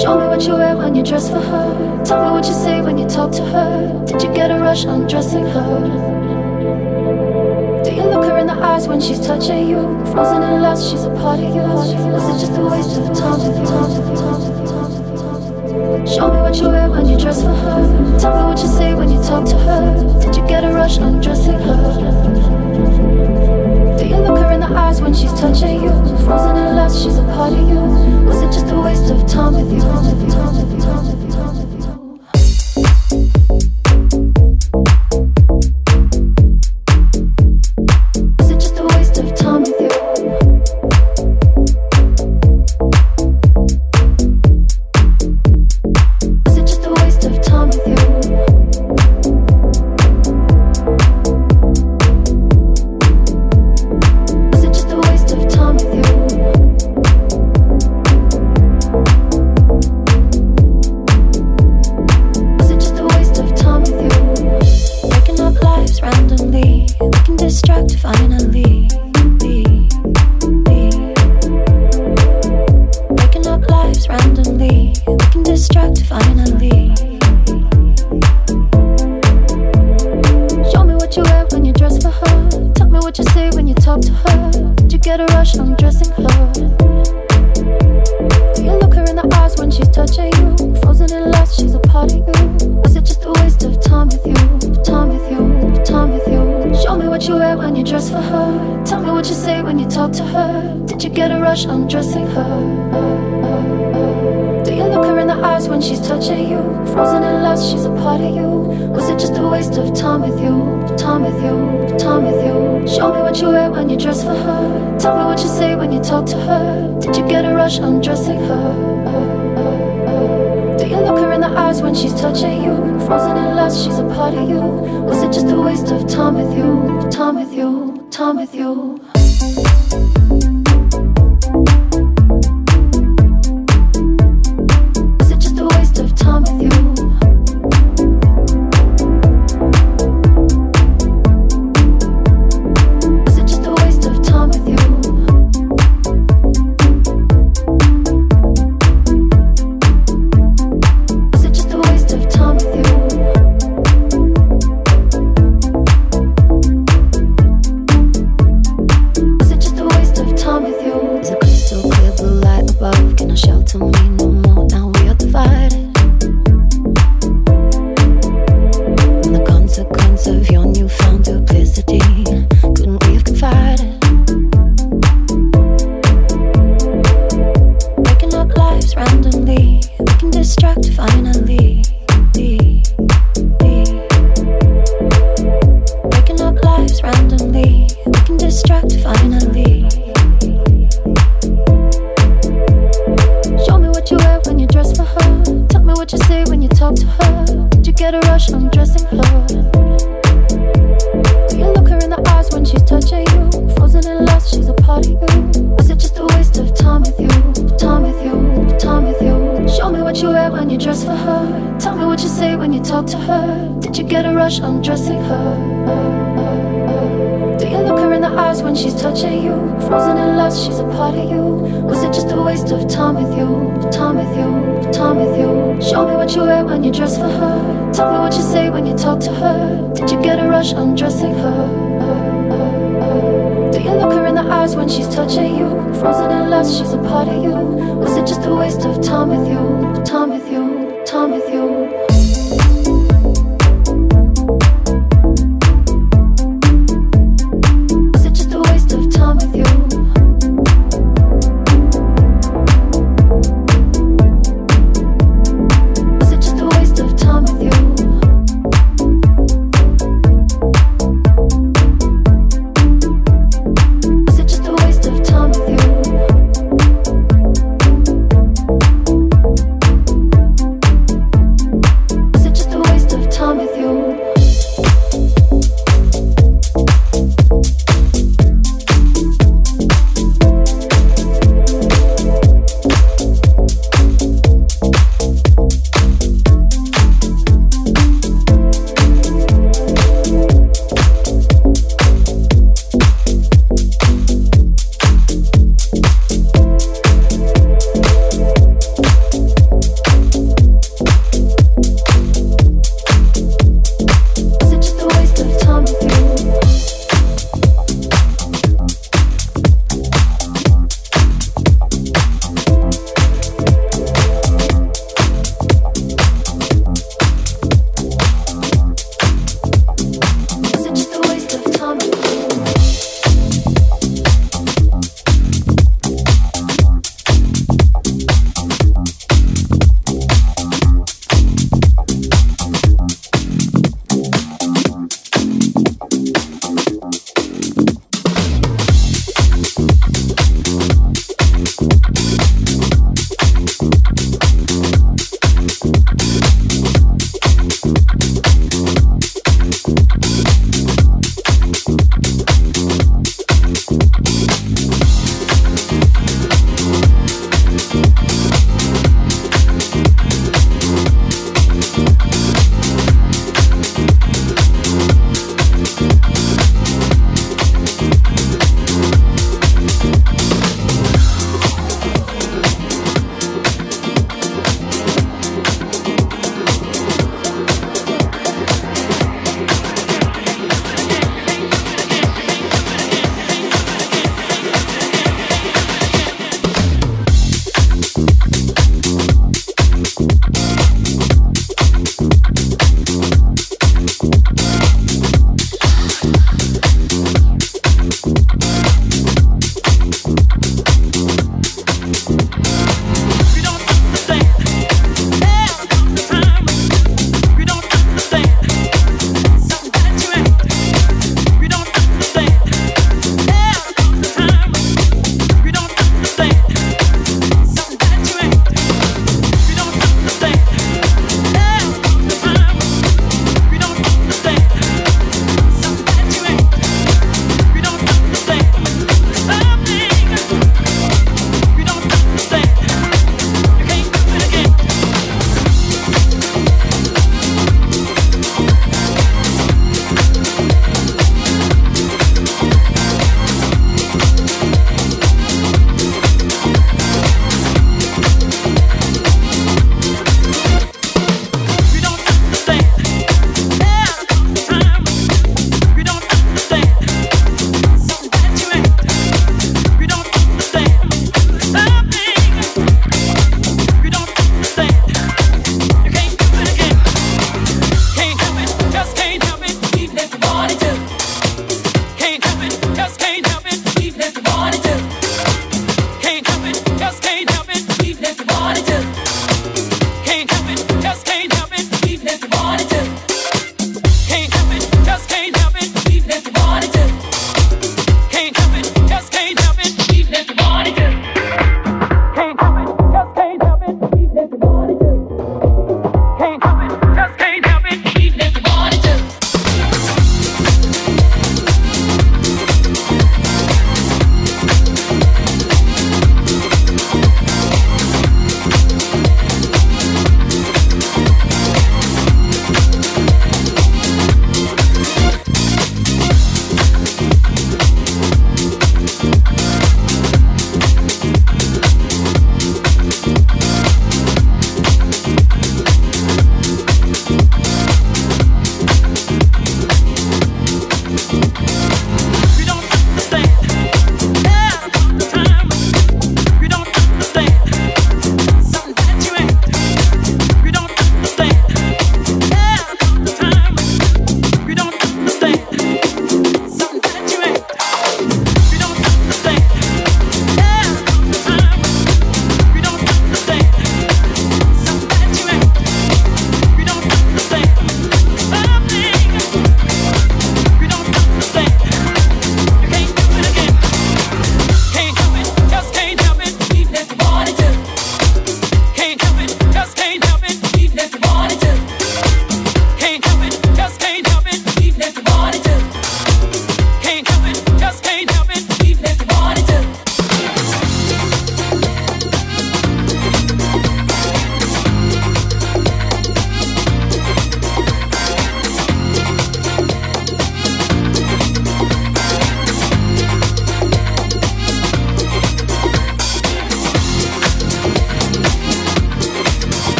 Show me what you wear when you dress for her. Tell me what you say when you talk to her. Did you get a rush undressing her? Do you look her in the eyes when she's touching you? Frozen in lust, she's a part of you. Was it just a waste of time? Show me what you wear when you dress for her. Tell me what you say when you talk to her. Did you get a rush undressing her? You look her in the eyes when she's touching you? Frozen in lust, she's a part of you. Was it just a waste of time with you? time with you, time with you.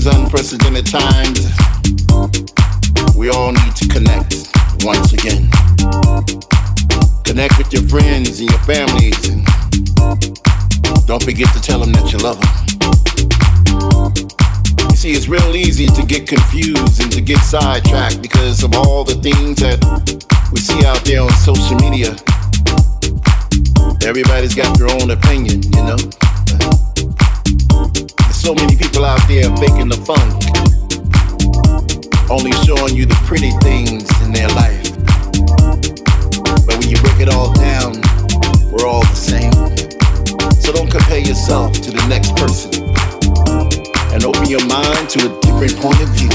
these unprecedented times, we all need to connect once again. Connect with your friends and your families, and don't forget to tell them that you love them. You see, it's real easy to get confused and to get sidetracked because of all the things that we see out there on social media. Everybody's got their own opinion, you know. So many people out there faking the funk, only showing you the pretty things in their life. But when you break it all down, we're all the same. So don't compare yourself to the next person and open your mind to a different point of view.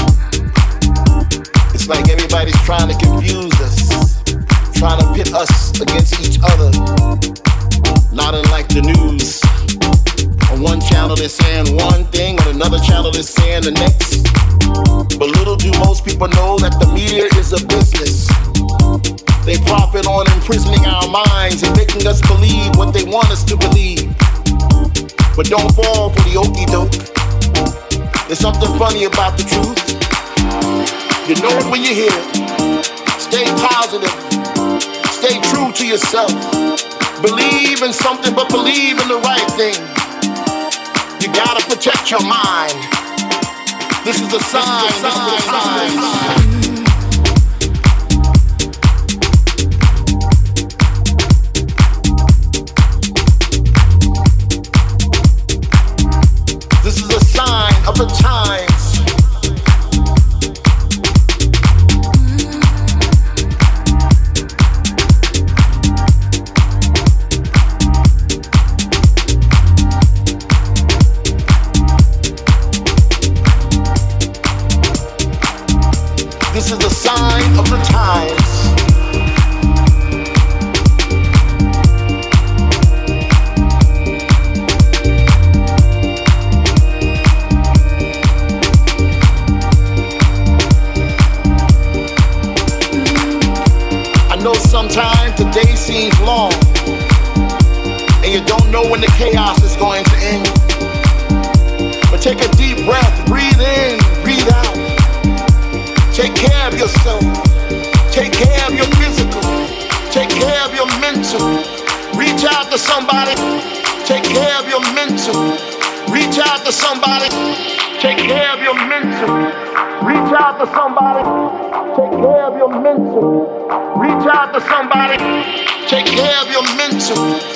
It's like everybody's trying to confuse us, trying to pit us against each other not unlike the news. On one channel they're saying one thing, on another channel they're saying the next. But little do most people know that the media is a business. They profit on imprisoning our minds and making us believe what they want us to believe. But don't fall for the okey doke. There's something funny about the truth. You know it when you hear it. Stay positive. Stay true to yourself. Believe in something, but believe in the right thing. You gotta protect your mind. This is a sign. This is a sign. when the chaos is going to end. But take a deep breath, breathe in, breathe out. Take care of yourself. Take care of your physical. Take care of your mental. Reach out to somebody. Take care of your mental. Reach out to somebody. Take care of your mental. Reach out to somebody. Take care of your mental. Reach out to somebody. Take care of your mental.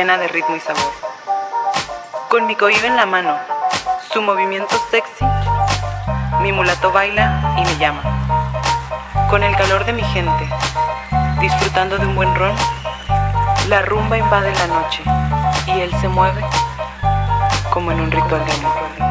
llena de ritmo y sabor. Con mi cohiba en la mano, su movimiento sexy, mi mulato baila y me llama. Con el calor de mi gente, disfrutando de un buen ron, la rumba invade la noche y él se mueve como en un ritual de amor.